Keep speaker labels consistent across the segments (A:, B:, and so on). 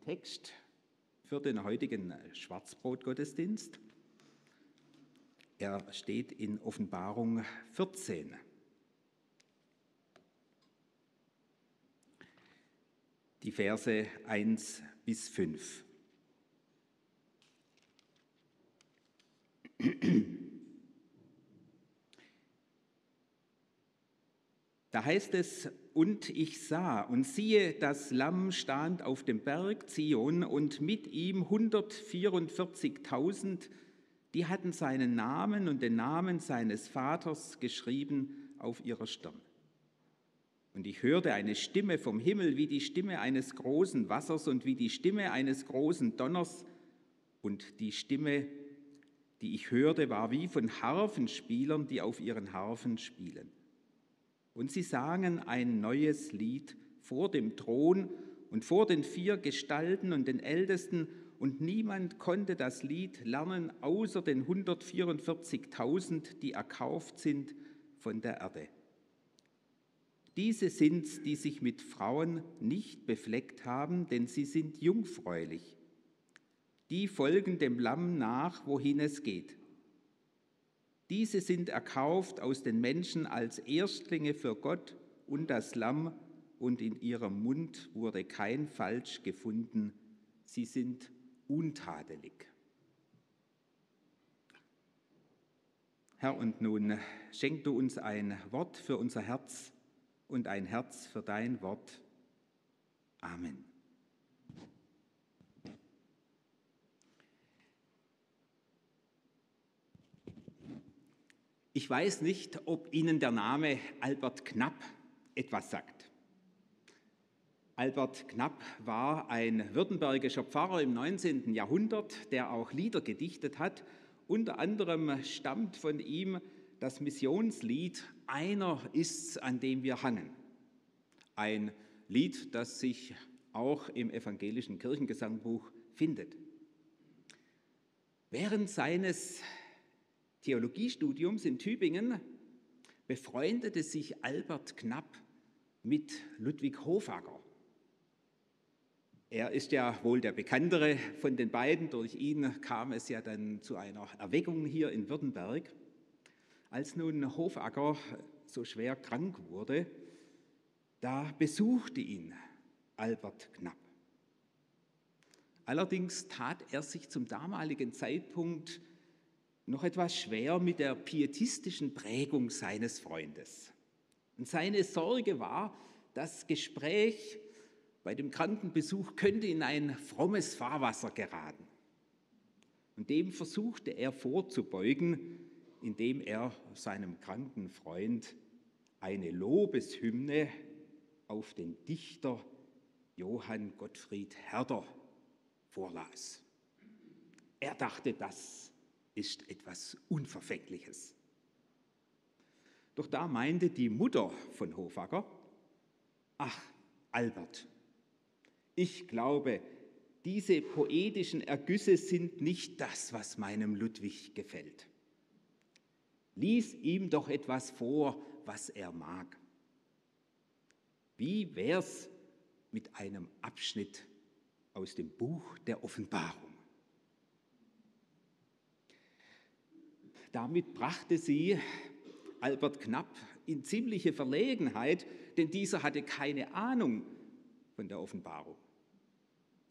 A: Text für den heutigen Schwarzbrotgottesdienst. Er steht in Offenbarung 14. Die Verse 1 bis 5. Da heißt es, und ich sah und siehe, das Lamm stand auf dem Berg Zion und mit ihm 144.000, die hatten seinen Namen und den Namen seines Vaters geschrieben auf ihrer Stirn. Und ich hörte eine Stimme vom Himmel wie die Stimme eines großen Wassers und wie die Stimme eines großen Donners. Und die Stimme, die ich hörte, war wie von Harfenspielern, die auf ihren Harfen spielen. Und sie sangen ein neues Lied vor dem Thron und vor den vier Gestalten und den Ältesten, und niemand konnte das Lied lernen, außer den 144.000, die erkauft sind von der Erde. Diese sind's, die sich mit Frauen nicht befleckt haben, denn sie sind jungfräulich. Die folgen dem Lamm nach, wohin es geht. Diese sind erkauft aus den Menschen als Erstlinge für Gott und das Lamm, und in ihrem Mund wurde kein Falsch gefunden. Sie sind untadelig. Herr, und nun schenk du uns ein Wort für unser Herz und ein Herz für dein Wort. Amen. Ich weiß nicht, ob Ihnen der Name Albert Knapp etwas sagt. Albert Knapp war ein württembergischer Pfarrer im 19. Jahrhundert, der auch Lieder gedichtet hat. Unter anderem stammt von ihm das Missionslied Einer ist's, an dem wir hangen. Ein Lied, das sich auch im evangelischen Kirchengesangbuch findet. Während seines Theologiestudiums in Tübingen befreundete sich Albert Knapp mit Ludwig Hofacker. Er ist ja wohl der bekanntere von den beiden. Durch ihn kam es ja dann zu einer Erweckung hier in Württemberg. Als nun Hofacker so schwer krank wurde, da besuchte ihn Albert Knapp. Allerdings tat er sich zum damaligen Zeitpunkt noch etwas schwer mit der pietistischen Prägung seines Freundes. Und seine Sorge war, das Gespräch bei dem Krankenbesuch könnte in ein frommes Fahrwasser geraten. Und dem versuchte er vorzubeugen, indem er seinem kranken Freund eine Lobeshymne auf den Dichter Johann Gottfried Herder vorlas. Er dachte, das ist etwas Unverfängliches. Doch da meinte die Mutter von Hofacker, ach Albert, ich glaube, diese poetischen Ergüsse sind nicht das, was meinem Ludwig gefällt. Lies ihm doch etwas vor, was er mag. Wie wär's mit einem Abschnitt aus dem Buch der Offenbarung? Damit brachte sie Albert Knapp in ziemliche Verlegenheit, denn dieser hatte keine Ahnung von der Offenbarung.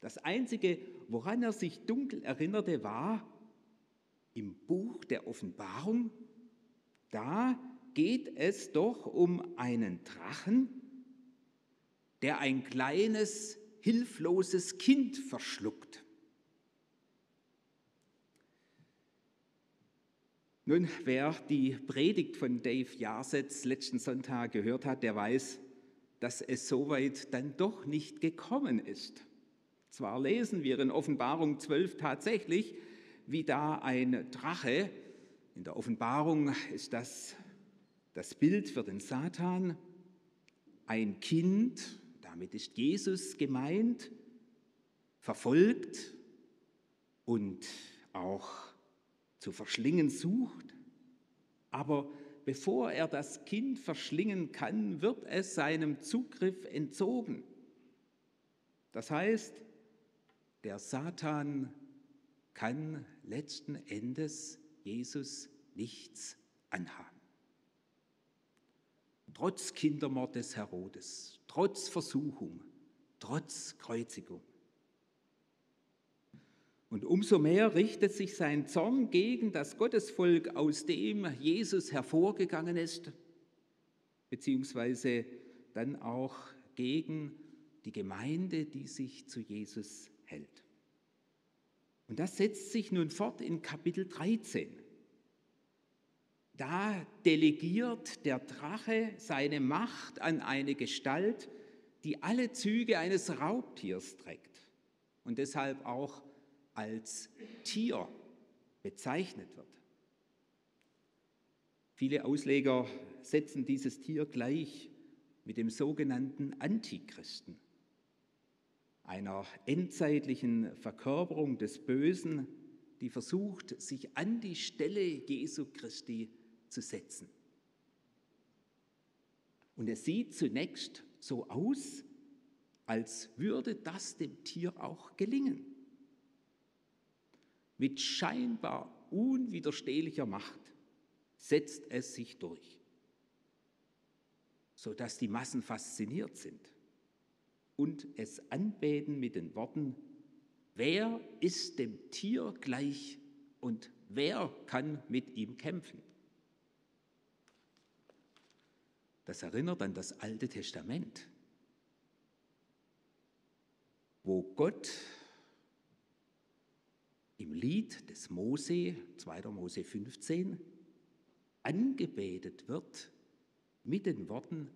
A: Das Einzige, woran er sich dunkel erinnerte, war, im Buch der Offenbarung, da geht es doch um einen Drachen, der ein kleines, hilfloses Kind verschluckt. Nun, wer die Predigt von Dave Jarsetz letzten Sonntag gehört hat, der weiß, dass es soweit dann doch nicht gekommen ist. Zwar lesen wir in Offenbarung 12 tatsächlich, wie da ein Drache, in der Offenbarung ist das das Bild für den Satan, ein Kind, damit ist Jesus gemeint, verfolgt und auch zu verschlingen sucht. Aber bevor er das Kind verschlingen kann, wird es seinem Zugriff entzogen. Das heißt, der Satan kann letzten Endes Jesus nichts anhaben. Trotz Kindermord des Herodes, trotz Versuchung, trotz Kreuzigung. Und umso mehr richtet sich sein Zorn gegen das Gottesvolk, aus dem Jesus hervorgegangen ist, beziehungsweise dann auch gegen die Gemeinde, die sich zu Jesus hält. Und das setzt sich nun fort in Kapitel 13. Da delegiert der Drache seine Macht an eine Gestalt, die alle Züge eines Raubtiers trägt und deshalb auch als Tier bezeichnet wird. Viele Ausleger setzen dieses Tier gleich mit dem sogenannten Antichristen, einer endzeitlichen Verkörperung des Bösen, die versucht, sich an die Stelle Jesu Christi zu setzen. Und es sieht zunächst so aus, als würde das dem Tier auch gelingen mit scheinbar unwiderstehlicher Macht setzt es sich durch, sodass die Massen fasziniert sind und es anbeten mit den Worten, wer ist dem Tier gleich und wer kann mit ihm kämpfen? Das erinnert an das Alte Testament, wo Gott im Lied des Mose, 2. Mose 15, angebetet wird mit den Worten,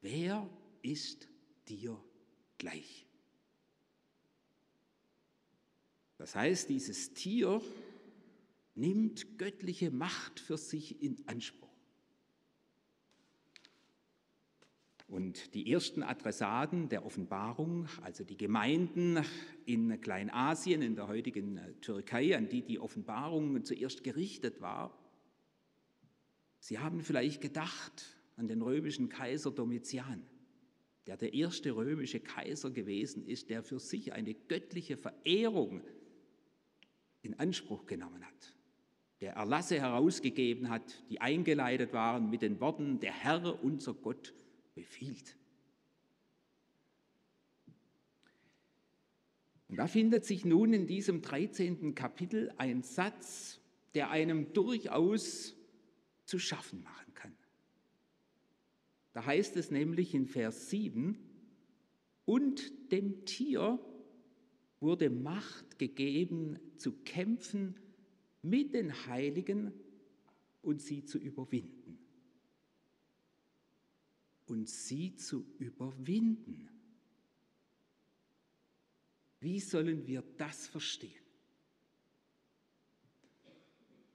A: wer ist dir gleich? Das heißt, dieses Tier nimmt göttliche Macht für sich in Anspruch. Und die ersten Adressaten der Offenbarung, also die Gemeinden in Kleinasien, in der heutigen äh, Türkei, an die die Offenbarung zuerst gerichtet war, sie haben vielleicht gedacht an den römischen Kaiser Domitian, der der erste römische Kaiser gewesen ist, der für sich eine göttliche Verehrung in Anspruch genommen hat, der Erlasse herausgegeben hat, die eingeleitet waren mit den Worten, der Herr, unser Gott, befiehlt. Und da findet sich nun in diesem 13. Kapitel ein Satz, der einem durchaus zu schaffen machen kann. Da heißt es nämlich in Vers 7, und dem Tier wurde Macht gegeben zu kämpfen mit den Heiligen und sie zu überwinden und sie zu überwinden. Wie sollen wir das verstehen?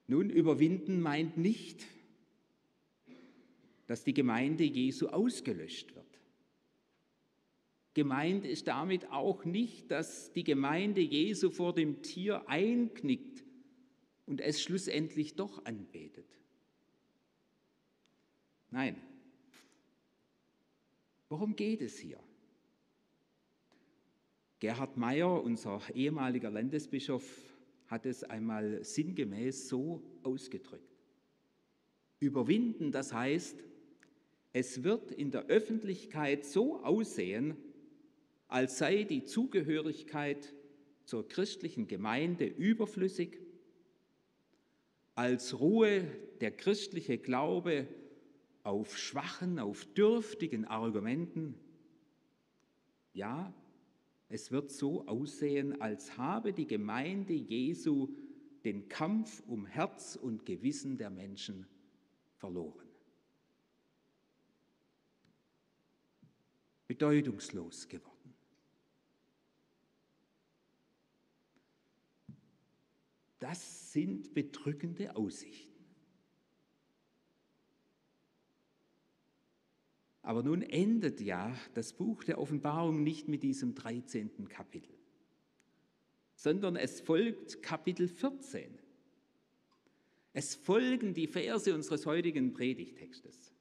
A: Nun, überwinden meint nicht, dass die Gemeinde Jesu ausgelöscht wird. Gemeint ist damit auch nicht, dass die Gemeinde Jesu vor dem Tier einknickt und es schlussendlich doch anbetet. Nein, Worum geht es hier? Gerhard Meyer, unser ehemaliger Landesbischof, hat es einmal sinngemäß so ausgedrückt. Überwinden, das heißt, es wird in der Öffentlichkeit so aussehen, als sei die Zugehörigkeit zur christlichen Gemeinde überflüssig, als ruhe der christliche Glaube auf schwachen, auf dürftigen Argumenten. Ja, es wird so aussehen, als habe die Gemeinde Jesu den Kampf um Herz und Gewissen der Menschen verloren. bedeutungslos geworden. Das sind bedrückende Aussichten. Aber nun endet ja das Buch der Offenbarung nicht mit diesem 13. Kapitel, sondern es folgt Kapitel 14. Es folgen die Verse unseres heutigen Predigtextes.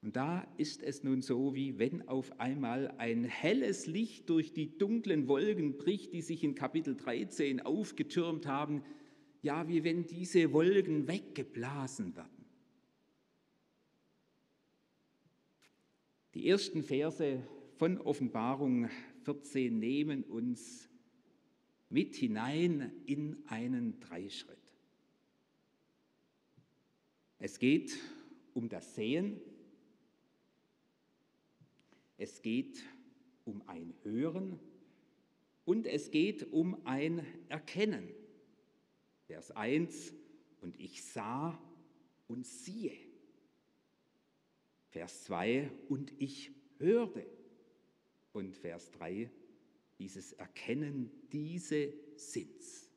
A: Und da ist es nun so, wie wenn auf einmal ein helles Licht durch die dunklen Wolken bricht, die sich in Kapitel 13 aufgetürmt haben, ja, wie wenn diese Wolken weggeblasen werden. Die ersten Verse von Offenbarung 14 nehmen uns mit hinein in einen Dreischritt. Es geht um das Sehen, es geht um ein Hören und es geht um ein Erkennen. Vers 1, und ich sah und siehe. Vers 2, und ich hörte. Und Vers 3, dieses Erkennen, diese sind's.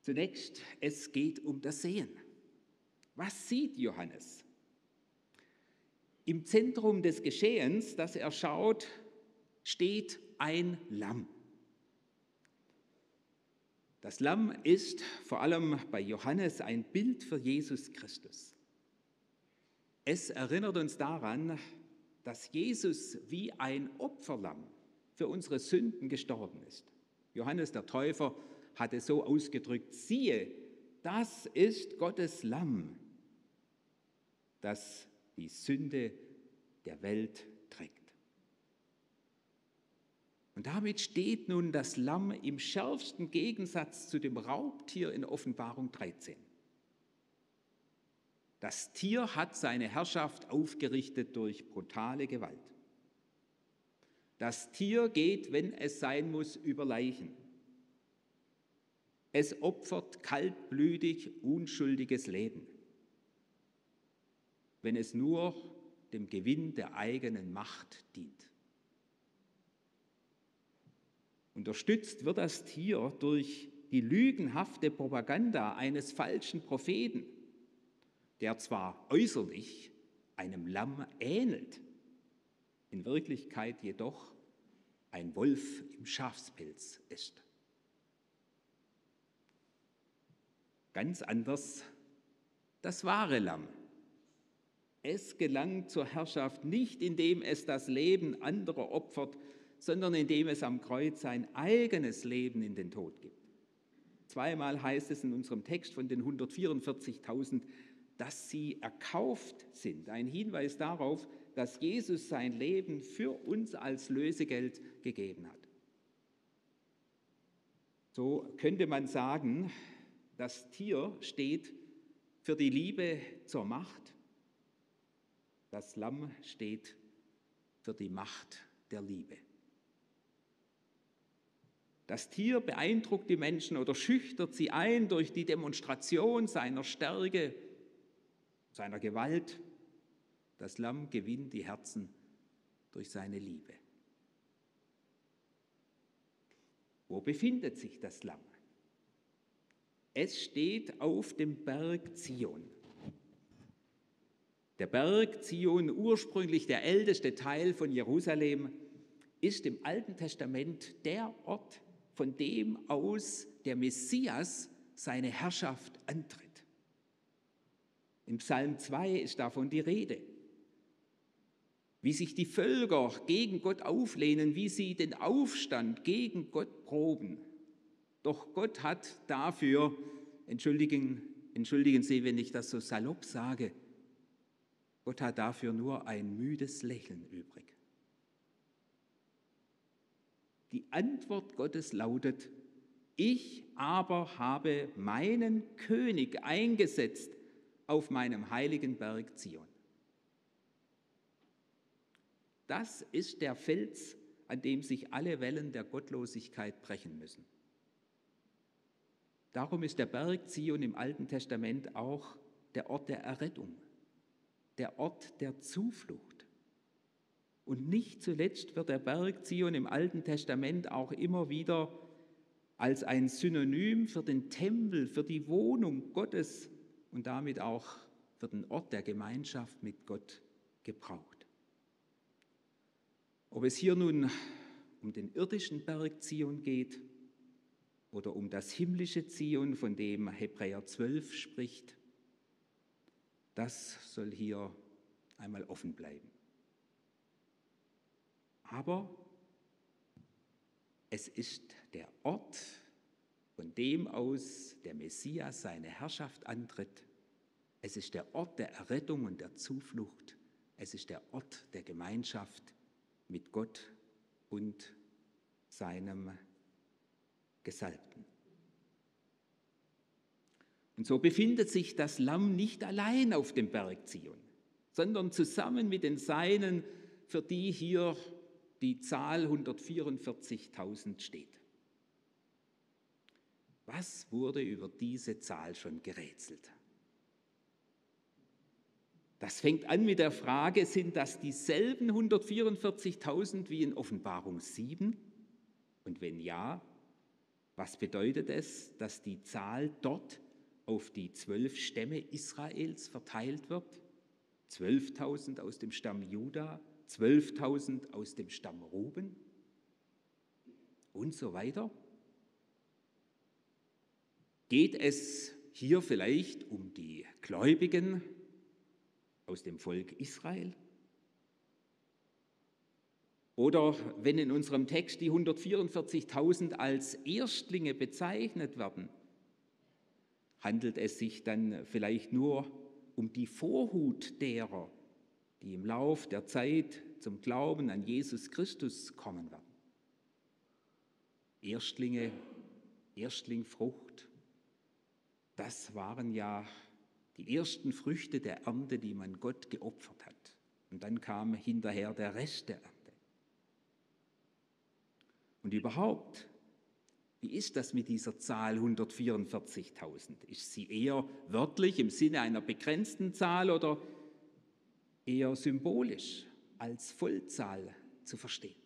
A: Zunächst, es geht um das Sehen. Was sieht Johannes? Im Zentrum des Geschehens, das er schaut, steht ein Lamm. Das Lamm ist vor allem bei Johannes ein Bild für Jesus Christus. Es erinnert uns daran, dass Jesus wie ein Opferlamm für unsere Sünden gestorben ist. Johannes der Täufer hatte so ausgedrückt, siehe, das ist Gottes Lamm, das die Sünde der Welt trägt. Und damit steht nun das Lamm im schärfsten Gegensatz zu dem Raubtier in Offenbarung 13. Das Tier hat seine Herrschaft aufgerichtet durch brutale Gewalt. Das Tier geht, wenn es sein muss, über Leichen. Es opfert kaltblütig unschuldiges Leben, wenn es nur dem Gewinn der eigenen Macht dient. Unterstützt wird das Tier durch die lügenhafte Propaganda eines falschen Propheten der zwar äußerlich einem Lamm ähnelt, in Wirklichkeit jedoch ein Wolf im Schafspelz ist. Ganz anders das wahre Lamm. Es gelangt zur Herrschaft nicht, indem es das Leben anderer opfert, sondern indem es am Kreuz sein eigenes Leben in den Tod gibt. Zweimal heißt es in unserem Text von den 144.000, dass sie erkauft sind. Ein Hinweis darauf, dass Jesus sein Leben für uns als Lösegeld gegeben hat. So könnte man sagen, das Tier steht für die Liebe zur Macht, das Lamm steht für die Macht der Liebe. Das Tier beeindruckt die Menschen oder schüchtert sie ein durch die Demonstration seiner Stärke seiner Gewalt. Das Lamm gewinnt die Herzen durch seine Liebe. Wo befindet sich das Lamm? Es steht auf dem Berg Zion. Der Berg Zion, ursprünglich der älteste Teil von Jerusalem, ist im Alten Testament der Ort, von dem aus der Messias seine Herrschaft antritt. Im Psalm 2 ist davon die Rede. Wie sich die Völker gegen Gott auflehnen, wie sie den Aufstand gegen Gott proben. Doch Gott hat dafür, entschuldigen, entschuldigen Sie, wenn ich das so salopp sage, Gott hat dafür nur ein müdes Lächeln übrig. Die Antwort Gottes lautet, ich aber habe meinen König eingesetzt, auf meinem heiligen Berg Zion. Das ist der Fels, an dem sich alle Wellen der Gottlosigkeit brechen müssen. Darum ist der Berg Zion im Alten Testament auch der Ort der Errettung, der Ort der Zuflucht. Und nicht zuletzt wird der Berg Zion im Alten Testament auch immer wieder als ein Synonym für den Tempel, für die Wohnung Gottes und damit auch für den Ort der Gemeinschaft mit Gott gebraucht. Ob es hier nun um den irdischen Berg Zion geht oder um das himmlische Zion, von dem Hebräer 12 spricht, das soll hier einmal offen bleiben. Aber es ist der Ort, von dem aus der Messias seine Herrschaft antritt. Es ist der Ort der Errettung und der Zuflucht. Es ist der Ort der Gemeinschaft mit Gott und seinem Gesalbten. Und so befindet sich das Lamm nicht allein auf dem Berg Zion, sondern zusammen mit den Seinen, für die hier die Zahl 144.000 steht. Was wurde über diese Zahl schon gerätselt? Das fängt an mit der Frage, sind das dieselben 144.000 wie in Offenbarung 7? Und wenn ja, was bedeutet es, dass die Zahl dort auf die zwölf Stämme Israels verteilt wird? 12.000 aus dem Stamm Juda, 12.000 aus dem Stamm Ruben und so weiter? Geht es hier vielleicht um die Gläubigen aus dem Volk Israel? Oder wenn in unserem Text die 144.000 als Erstlinge bezeichnet werden, handelt es sich dann vielleicht nur um die Vorhut derer, die im Lauf der Zeit zum Glauben an Jesus Christus kommen werden. Erstlinge, Erstlingfrucht, das waren ja die ersten Früchte der Ernte, die man Gott geopfert hat. Und dann kam hinterher der Rest der Ernte. Und überhaupt, wie ist das mit dieser Zahl 144.000? Ist sie eher wörtlich im Sinne einer begrenzten Zahl oder eher symbolisch als Vollzahl zu verstehen?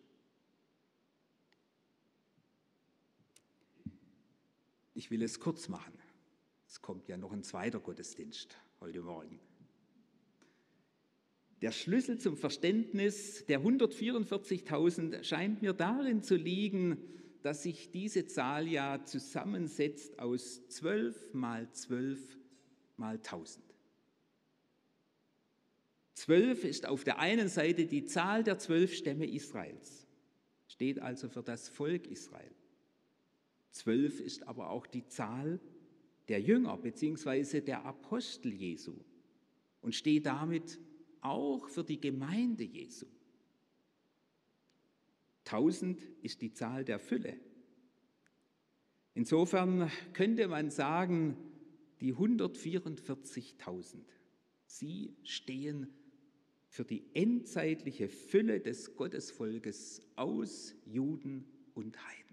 A: Ich will es kurz machen. Kommt ja noch ein zweiter Gottesdienst heute Morgen. Der Schlüssel zum Verständnis der 144.000 scheint mir darin zu liegen, dass sich diese Zahl ja zusammensetzt aus 12 mal 12 mal 1000. 12 ist auf der einen Seite die Zahl der zwölf Stämme Israels, steht also für das Volk Israel. 12 ist aber auch die Zahl der Jünger bzw. der Apostel Jesu und steht damit auch für die Gemeinde Jesu. Tausend ist die Zahl der Fülle. Insofern könnte man sagen, die 144.000, sie stehen für die endzeitliche Fülle des Gottesvolkes aus Juden und Heiden.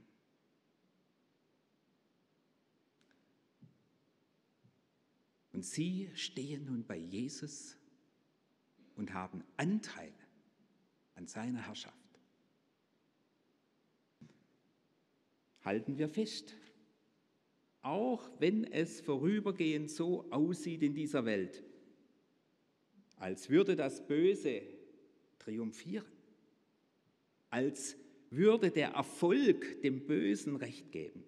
A: Und sie stehen nun bei Jesus und haben Anteil an seiner Herrschaft. Halten wir fest, auch wenn es vorübergehend so aussieht in dieser Welt, als würde das Böse triumphieren, als würde der Erfolg dem Bösen recht geben.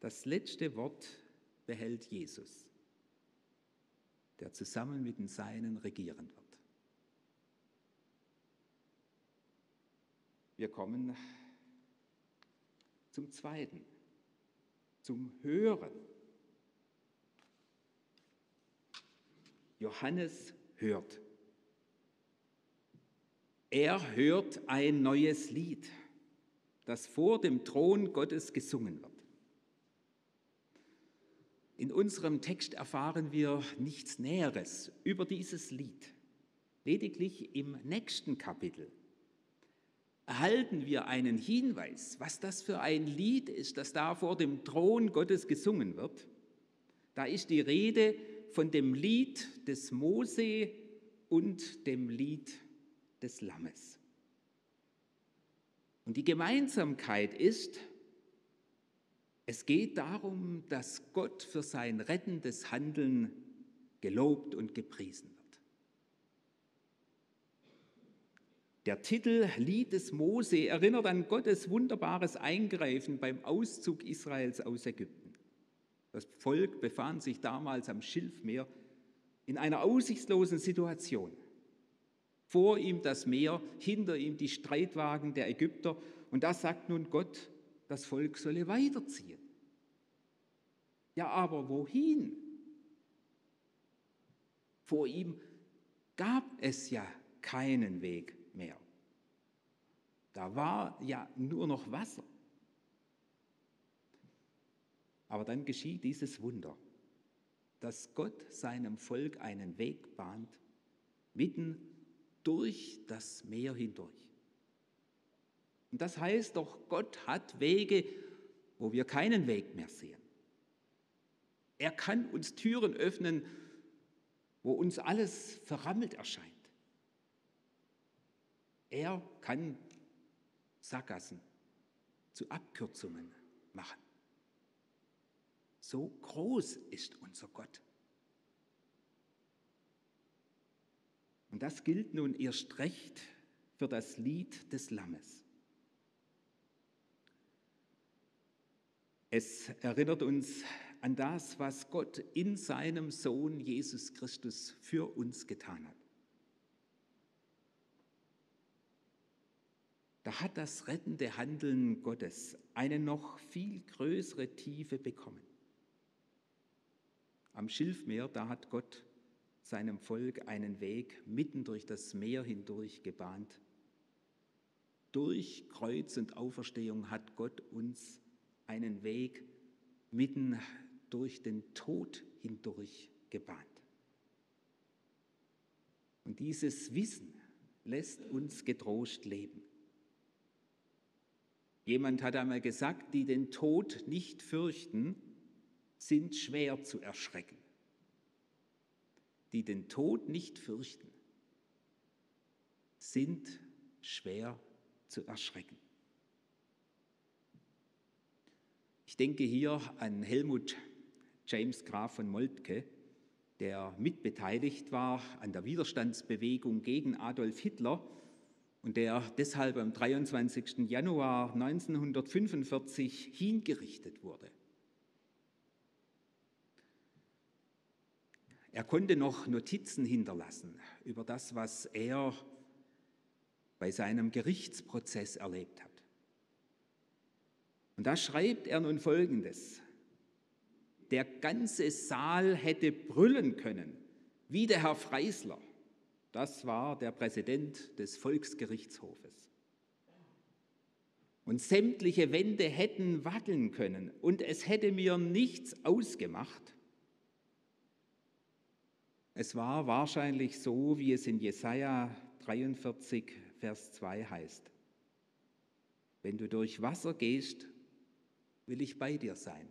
A: Das letzte Wort behält Jesus der zusammen mit den Seinen regieren wird. Wir kommen zum Zweiten, zum Hören. Johannes hört. Er hört ein neues Lied, das vor dem Thron Gottes gesungen wird. In unserem Text erfahren wir nichts Näheres über dieses Lied. Lediglich im nächsten Kapitel erhalten wir einen Hinweis, was das für ein Lied ist, das da vor dem Thron Gottes gesungen wird. Da ist die Rede von dem Lied des Mose und dem Lied des Lammes. Und die Gemeinsamkeit ist, es geht darum, dass Gott für sein rettendes Handeln gelobt und gepriesen wird. Der Titel Lied des Mose erinnert an Gottes wunderbares Eingreifen beim Auszug Israels aus Ägypten. Das Volk befand sich damals am Schilfmeer in einer aussichtslosen Situation. Vor ihm das Meer, hinter ihm die Streitwagen der Ägypter. Und da sagt nun Gott, das Volk solle weiterziehen. Ja, aber wohin? Vor ihm gab es ja keinen Weg mehr. Da war ja nur noch Wasser. Aber dann geschieht dieses Wunder, dass Gott seinem Volk einen Weg bahnt, mitten durch das Meer hindurch. Und das heißt doch, Gott hat Wege, wo wir keinen Weg mehr sehen. Er kann uns Türen öffnen, wo uns alles verrammelt erscheint. Er kann Sackgassen zu Abkürzungen machen. So groß ist unser Gott. Und das gilt nun erst recht für das Lied des Lammes. Es erinnert uns an das, was Gott in seinem Sohn Jesus Christus für uns getan hat. Da hat das rettende Handeln Gottes eine noch viel größere Tiefe bekommen. Am Schilfmeer, da hat Gott seinem Volk einen Weg mitten durch das Meer hindurch gebahnt. Durch Kreuz und Auferstehung hat Gott uns einen Weg mitten durch den Tod hindurch gebahnt. Und dieses Wissen lässt uns getrost leben. Jemand hat einmal gesagt, die den Tod nicht fürchten, sind schwer zu erschrecken die den Tod nicht fürchten, sind schwer zu erschrecken. Ich denke hier an Helmut James Graf von Moltke, der mitbeteiligt war an der Widerstandsbewegung gegen Adolf Hitler und der deshalb am 23. Januar 1945 hingerichtet wurde. Er konnte noch Notizen hinterlassen über das, was er bei seinem Gerichtsprozess erlebt hat. Und da schreibt er nun Folgendes. Der ganze Saal hätte brüllen können, wie der Herr Freisler. Das war der Präsident des Volksgerichtshofes. Und sämtliche Wände hätten wackeln können und es hätte mir nichts ausgemacht, es war wahrscheinlich so, wie es in Jesaja 43, Vers 2 heißt. Wenn du durch Wasser gehst, will ich bei dir sein,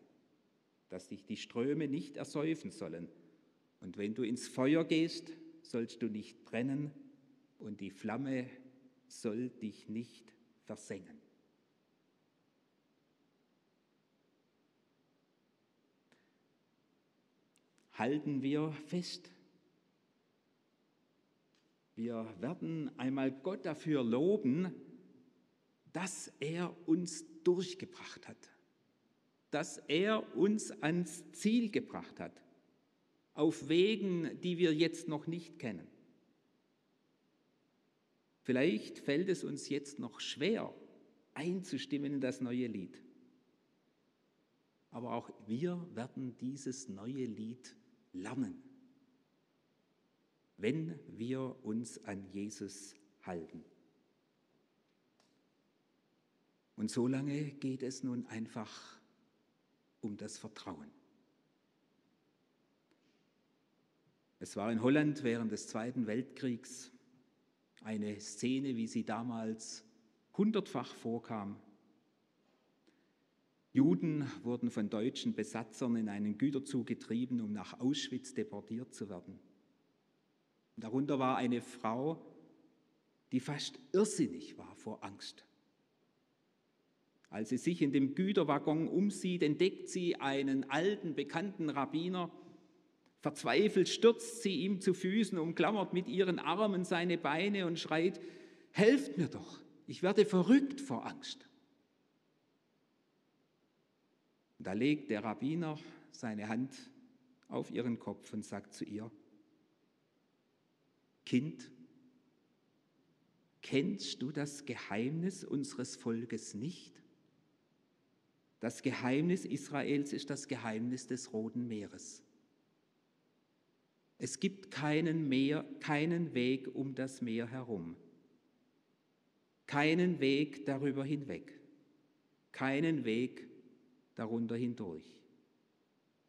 A: dass dich die Ströme nicht ersäufen sollen. Und wenn du ins Feuer gehst, sollst du nicht brennen und die Flamme soll dich nicht versengen. Halten wir fest wir werden einmal Gott dafür loben, dass er uns durchgebracht hat, dass er uns ans Ziel gebracht hat, auf Wegen, die wir jetzt noch nicht kennen. Vielleicht fällt es uns jetzt noch schwer, einzustimmen in das neue Lied. Aber auch wir werden dieses neue Lied lernen wenn wir uns an Jesus halten. Und so lange geht es nun einfach um das Vertrauen. Es war in Holland während des Zweiten Weltkriegs eine Szene, wie sie damals hundertfach vorkam. Juden wurden von deutschen Besatzern in einen Güterzug getrieben, um nach Auschwitz deportiert zu werden. Darunter war eine Frau, die fast irrsinnig war vor Angst. Als sie sich in dem Güterwaggon umsieht, entdeckt sie einen alten, bekannten Rabbiner. Verzweifelt stürzt sie ihm zu Füßen, umklammert mit ihren Armen seine Beine und schreit, helft mir doch, ich werde verrückt vor Angst. Da legt der Rabbiner seine Hand auf ihren Kopf und sagt zu ihr, Kind, kennst du das Geheimnis unseres Volkes nicht? Das Geheimnis Israels ist das Geheimnis des Roten Meeres. Es gibt keinen, Meer, keinen Weg um das Meer herum, keinen Weg darüber hinweg, keinen Weg darunter hindurch.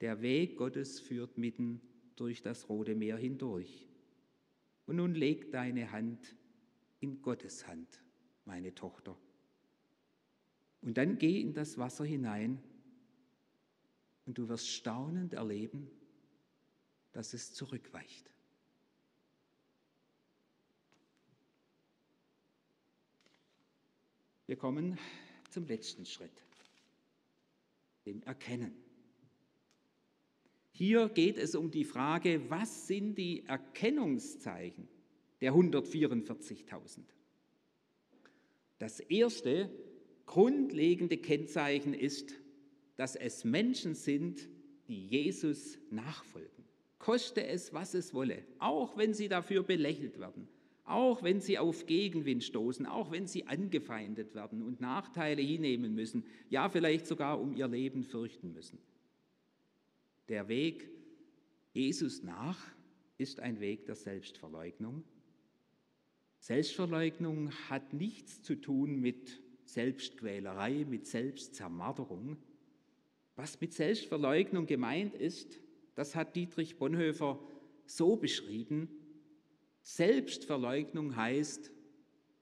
A: Der Weg Gottes führt mitten durch das Rote Meer hindurch. Und nun leg deine Hand in Gottes Hand, meine Tochter. Und dann geh in das Wasser hinein und du wirst staunend erleben, dass es zurückweicht. Wir kommen zum letzten Schritt, dem Erkennen. Hier geht es um die Frage, was sind die Erkennungszeichen der 144.000? Das erste grundlegende Kennzeichen ist, dass es Menschen sind, die Jesus nachfolgen. Koste es, was es wolle, auch wenn sie dafür belächelt werden, auch wenn sie auf Gegenwind stoßen, auch wenn sie angefeindet werden und Nachteile hinnehmen müssen, ja vielleicht sogar um ihr Leben fürchten müssen. Der Weg Jesus nach ist ein Weg der Selbstverleugnung. Selbstverleugnung hat nichts zu tun mit Selbstquälerei, mit Selbstzermarterung. Was mit Selbstverleugnung gemeint ist, das hat Dietrich Bonhoeffer so beschrieben. Selbstverleugnung heißt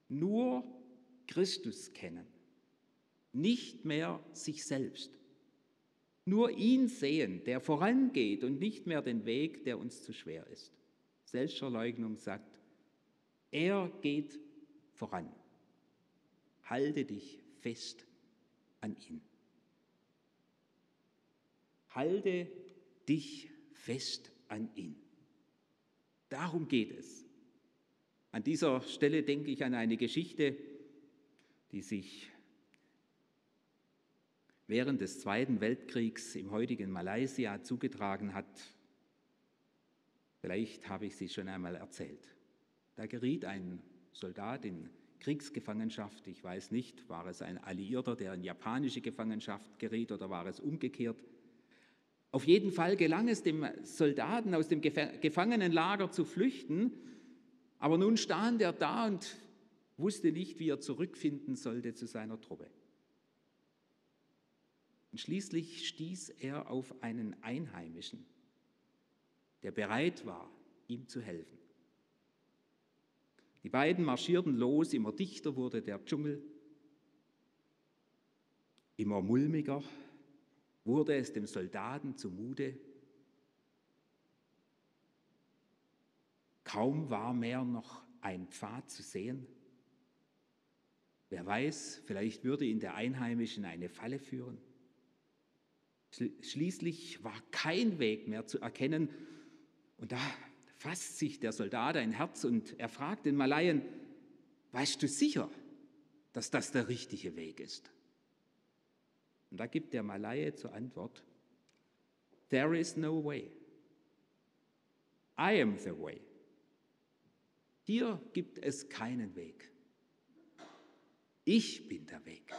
A: nur Christus kennen, nicht mehr sich selbst. Nur ihn sehen, der vorangeht und nicht mehr den Weg, der uns zu schwer ist. Selbstverleugnung sagt, er geht voran. Halte dich fest an ihn. Halte dich fest an ihn. Darum geht es. An dieser Stelle denke ich an eine Geschichte, die sich während des Zweiten Weltkriegs im heutigen Malaysia zugetragen hat. Vielleicht habe ich sie schon einmal erzählt. Da geriet ein Soldat in Kriegsgefangenschaft. Ich weiß nicht, war es ein Alliierter, der in japanische Gefangenschaft geriet oder war es umgekehrt. Auf jeden Fall gelang es dem Soldaten aus dem Gefangenenlager zu flüchten, aber nun stand er da und wusste nicht, wie er zurückfinden sollte zu seiner Truppe. Und schließlich stieß er auf einen Einheimischen, der bereit war, ihm zu helfen. Die beiden marschierten los, immer dichter wurde der Dschungel, immer mulmiger wurde es dem Soldaten zumute. Kaum war mehr noch ein Pfad zu sehen. Wer weiß, vielleicht würde ihn der Einheimischen eine Falle führen. Schließlich war kein Weg mehr zu erkennen. Und da fasst sich der Soldat ein Herz und er fragt den Malayen, weißt du sicher, dass das der richtige Weg ist? Und da gibt der Malaye zur Antwort, There is no way. I am the way. Hier gibt es keinen Weg. Ich bin der Weg.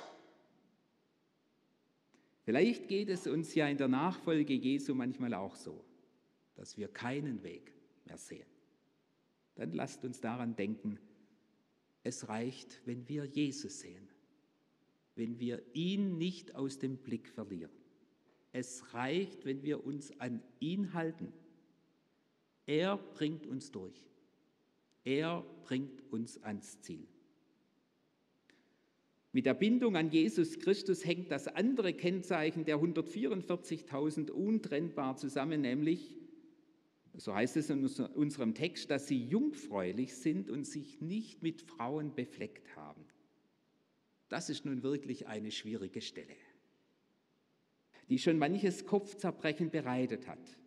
A: Vielleicht geht es uns ja in der Nachfolge Jesu manchmal auch so, dass wir keinen Weg mehr. Dann lasst uns daran denken, es reicht, wenn wir Jesus sehen, wenn wir ihn nicht aus dem Blick verlieren. Es reicht, wenn wir uns an ihn halten. Er bringt uns durch. Er bringt uns ans Ziel. Mit der Bindung an Jesus Christus hängt das andere Kennzeichen der 144.000 untrennbar zusammen, nämlich, so heißt es in unserem Text, dass sie jungfräulich sind und sich nicht mit Frauen befleckt haben. Das ist nun wirklich eine schwierige Stelle, die schon manches Kopfzerbrechen bereitet hat.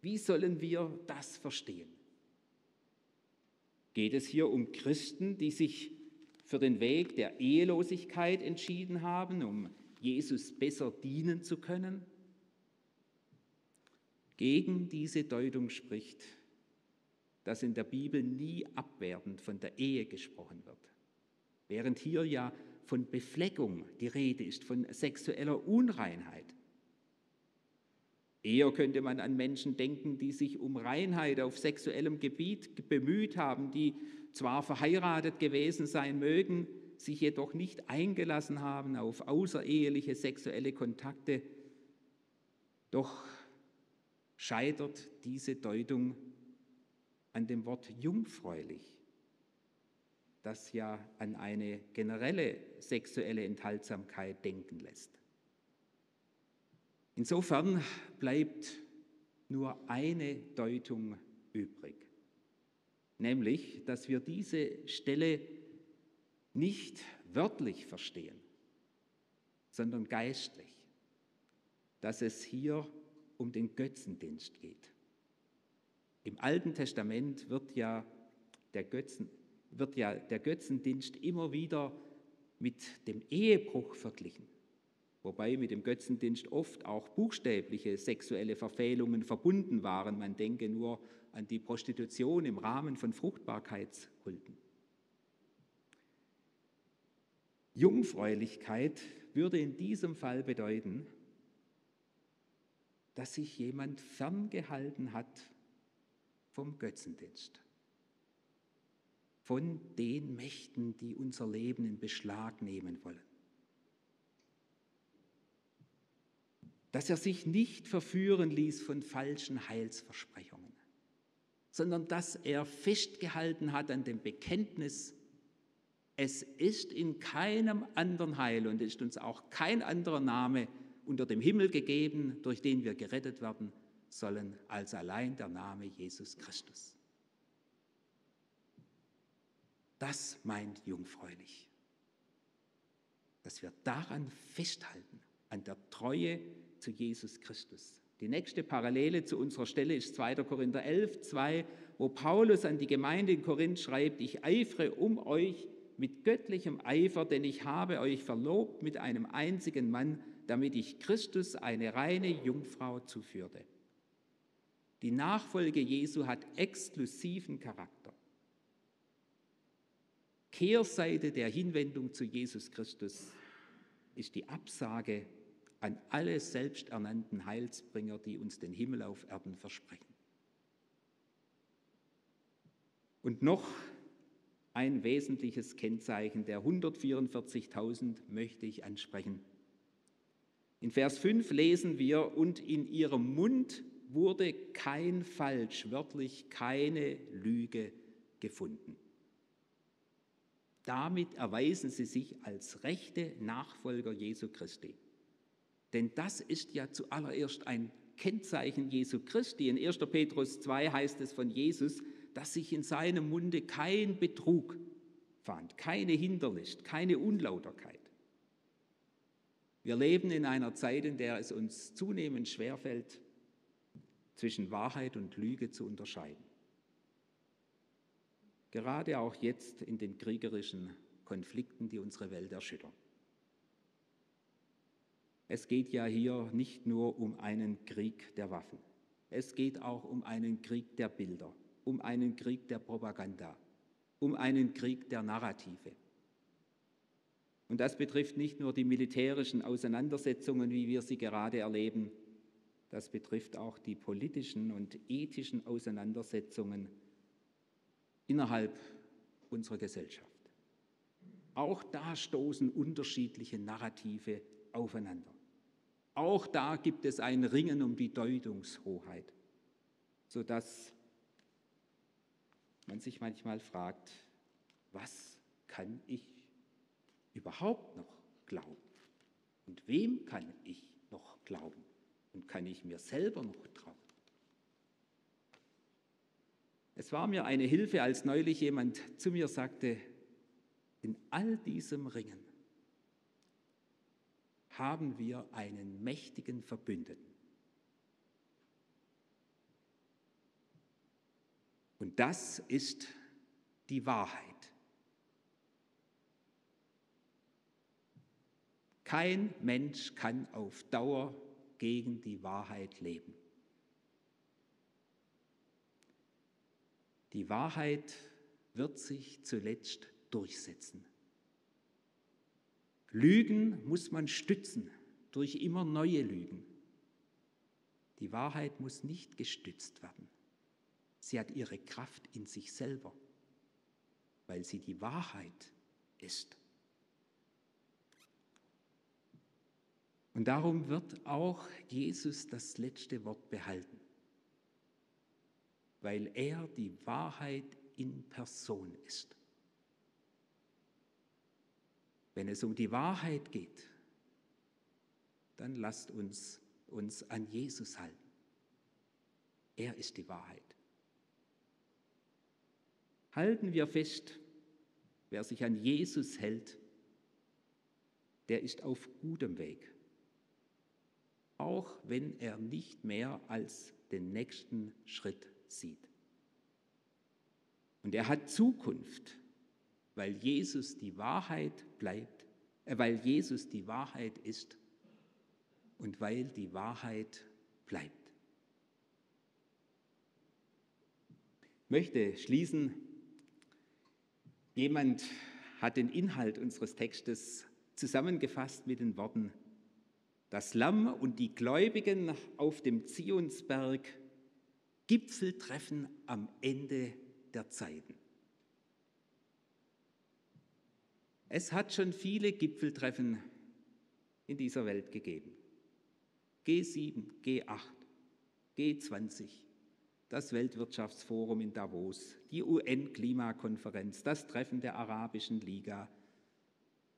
A: Wie sollen wir das verstehen? Geht es hier um Christen, die sich für den Weg der Ehelosigkeit entschieden haben, um Jesus besser dienen zu können? Gegen diese Deutung spricht, dass in der Bibel nie abwertend von der Ehe gesprochen wird, während hier ja von Befleckung die Rede ist, von sexueller Unreinheit. Eher könnte man an Menschen denken, die sich um Reinheit auf sexuellem Gebiet bemüht haben, die zwar verheiratet gewesen sein mögen, sich jedoch nicht eingelassen haben auf außereheliche sexuelle Kontakte. Doch scheitert diese Deutung an dem Wort jungfräulich, das ja an eine generelle sexuelle Enthaltsamkeit denken lässt. Insofern bleibt nur eine Deutung übrig nämlich, dass wir diese Stelle nicht wörtlich verstehen, sondern geistlich, dass es hier um den Götzendienst geht. Im Alten Testament wird ja der, Götzen, wird ja der Götzendienst immer wieder mit dem Ehebruch verglichen, wobei mit dem Götzendienst oft auch buchstäbliche sexuelle Verfehlungen verbunden waren. Man denke nur an die Prostitution im Rahmen von Fruchtbarkeitskulten. Jungfräulichkeit würde in diesem Fall bedeuten, dass sich jemand ferngehalten hat vom Götzendienst, von den Mächten, die unser Leben in Beschlag nehmen wollen. Dass er sich nicht verführen ließ von falschen Heilsversprechungen sondern dass er festgehalten hat an dem Bekenntnis, es ist in keinem anderen Heil und ist uns auch kein anderer Name unter dem Himmel gegeben, durch den wir gerettet werden sollen, als allein der Name Jesus Christus. Das meint jungfräulich, dass wir daran festhalten, an der Treue zu Jesus Christus. Die nächste Parallele zu unserer Stelle ist 2. Korinther 11, 2, wo Paulus an die Gemeinde in Korinth schreibt, ich eifere um euch mit göttlichem Eifer, denn ich habe euch verlobt mit einem einzigen Mann, damit ich Christus eine reine Jungfrau zuführte. Die Nachfolge Jesu hat exklusiven Charakter. Kehrseite der Hinwendung zu Jesus Christus ist die Absage an alle selbsternannten Heilsbringer, die uns den Himmel auf Erden versprechen. Und noch ein wesentliches Kennzeichen der 144.000 möchte ich ansprechen. In Vers 5 lesen wir, und in ihrem Mund wurde kein Falsch, wörtlich keine Lüge gefunden. Damit erweisen sie sich als rechte Nachfolger Jesu Christi. Denn das ist ja zuallererst ein Kennzeichen Jesu Christi. In 1. Petrus 2 heißt es von Jesus, dass sich in seinem Munde kein Betrug fand, keine Hinterlist, keine Unlauterkeit. Wir leben in einer Zeit, in der es uns zunehmend schwerfällt, zwischen Wahrheit und Lüge zu unterscheiden. Gerade auch jetzt in den kriegerischen Konflikten, die unsere Welt erschüttern. Es geht ja hier nicht nur um einen Krieg der Waffen. Es geht auch um einen Krieg der Bilder, um einen Krieg der Propaganda, um einen Krieg der Narrative. Und das betrifft nicht nur die militärischen Auseinandersetzungen, wie wir sie gerade erleben, das betrifft auch die politischen und ethischen Auseinandersetzungen innerhalb unserer Gesellschaft. Auch da stoßen unterschiedliche Narrative aufeinander. Auch da gibt es ein Ringen um die Deutungshoheit, sodass man sich manchmal fragt, was kann ich überhaupt noch glauben? Und wem kann ich noch glauben? Und kann ich mir selber noch trauen? Es war mir eine Hilfe, als neulich jemand zu mir sagte, in all diesem Ringen haben wir einen mächtigen Verbündeten. Und das ist die Wahrheit. Kein Mensch kann auf Dauer gegen die Wahrheit leben. Die Wahrheit wird sich zuletzt durchsetzen. Lügen muss man stützen durch immer neue Lügen. Die Wahrheit muss nicht gestützt werden. Sie hat ihre Kraft in sich selber, weil sie die Wahrheit ist. Und darum wird auch Jesus das letzte Wort behalten, weil er die Wahrheit in Person ist. Wenn es um die Wahrheit geht, dann lasst uns uns an Jesus halten. Er ist die Wahrheit. Halten wir fest, wer sich an Jesus hält, der ist auf gutem Weg, auch wenn er nicht mehr als den nächsten Schritt sieht. Und er hat Zukunft weil Jesus die Wahrheit bleibt, äh, weil Jesus die Wahrheit ist und weil die Wahrheit bleibt. Ich möchte schließen. Jemand hat den Inhalt unseres Textes zusammengefasst mit den Worten, das Lamm und die Gläubigen auf dem Zionsberg Gipfeltreffen am Ende der Zeiten. Es hat schon viele Gipfeltreffen in dieser Welt gegeben. G7, G8, G20, das Weltwirtschaftsforum in Davos, die UN-Klimakonferenz, das Treffen der Arabischen Liga,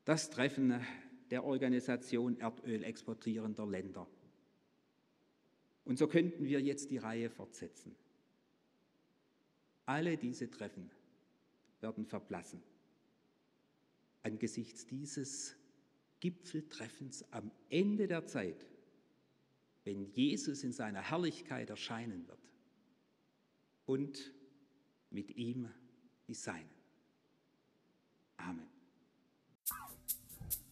A: das Treffen der Organisation Erdöl exportierender Länder. Und so könnten wir jetzt die Reihe fortsetzen. Alle diese Treffen werden verblassen angesichts dieses Gipfeltreffens am Ende der Zeit, wenn Jesus in seiner Herrlichkeit erscheinen wird und mit ihm die Seinen. Amen.